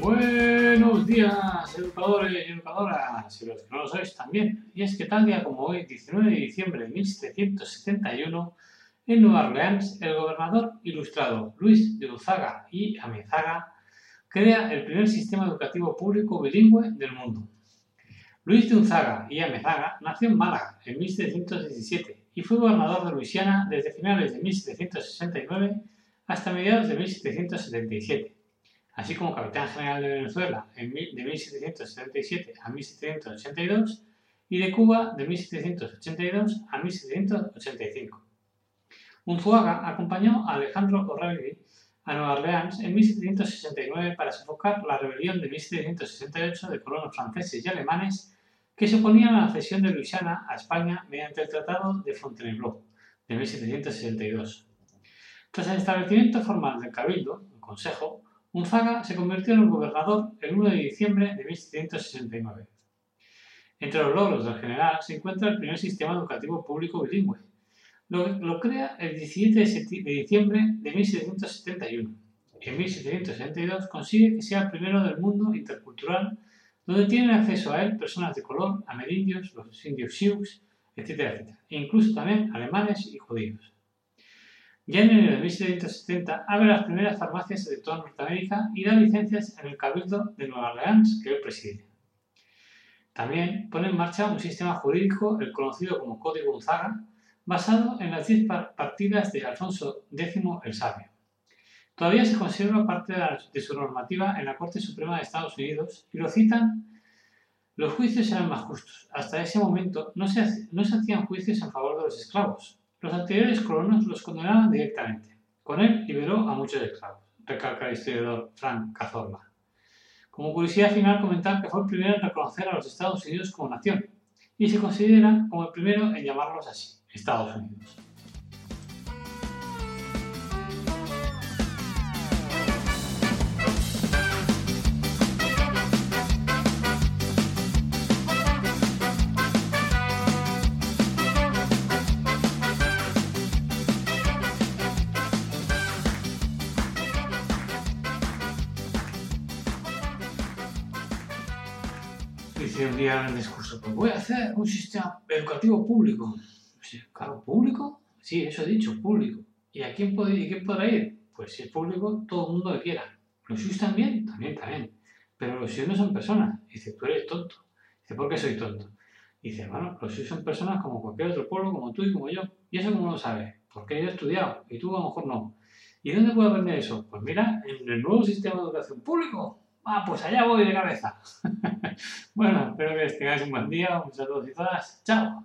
Buenos días, educadores y educadoras, y los que no lo sois también. Y es que tal día como hoy, 19 de diciembre de 1771, en Nueva Orleans, el gobernador ilustrado Luis de Uzaga y Amezaga crea el primer sistema educativo público bilingüe del mundo. Luis de Unzaga y Amezaga nació en Málaga en 1717 y fue gobernador de Luisiana desde finales de 1769 hasta mediados de 1777 así como capitán general de Venezuela de 1777 a 1782 y de Cuba de 1782 a 1785. Unzuaga acompañó a Alejandro O'Reilly a Nueva Orleans en 1769 para sofocar la rebelión de 1768 de colonos franceses y alemanes que se oponían a la cesión de Luisiana a España mediante el Tratado de Fontainebleau de 1762. Tras el establecimiento formal del Cabildo, el Consejo, Unzaga se convirtió en el gobernador el 1 de diciembre de 1769. Entre los logros del general se encuentra el primer sistema educativo público bilingüe. Lo, crea el 17 de diciembre de 1771. En 1772 consigue que sea el primero del mundo intercultural donde tienen acceso a él personas de color, amerindios, los indios sioux, etc., etc., e incluso también alemanes y judíos. Ya en enero de 1770 abre las primeras farmacias de toda Norteamérica y da licencias en el Cabildo de Nueva Orleans que él preside. También pone en marcha un sistema jurídico, el conocido como Código Gonzaga, basado en las 10 partidas de Alfonso X el Sabio. Todavía se conserva parte de su normativa en la Corte Suprema de Estados Unidos y lo citan los juicios eran más justos. Hasta ese momento no se, no se hacían juicios en favor de los esclavos, los anteriores colonos los condenaban directamente. Con él liberó a muchos esclavos, recalca el historiador Frank Cazorla. Como curiosidad final, comentar que fue el primero en reconocer a los Estados Unidos como nación y se considera como el primero en llamarlos así, Estados Unidos. Dice un día en el discurso, pues voy a hacer un sistema educativo público. claro, ¿público? Sí, eso he dicho, público. ¿Y a quién, puede, y quién podrá ir? Pues si es público, todo el mundo que quiera. ¿Los SUS también? También, también. Pero los SUS no son personas. Dice, tú eres tonto. Dice, ¿por qué soy tonto? Dice, bueno, los SUS son personas como cualquier otro pueblo, como tú y como yo. ¿Y eso cómo lo sabes? Porque yo he estudiado y tú a lo mejor no. ¿Y dónde puedo aprender eso? Pues mira, en el nuevo sistema de educación público. Ah, pues allá voy de cabeza. bueno, espero que tengáis un buen día. Un saludo y todas. Chao.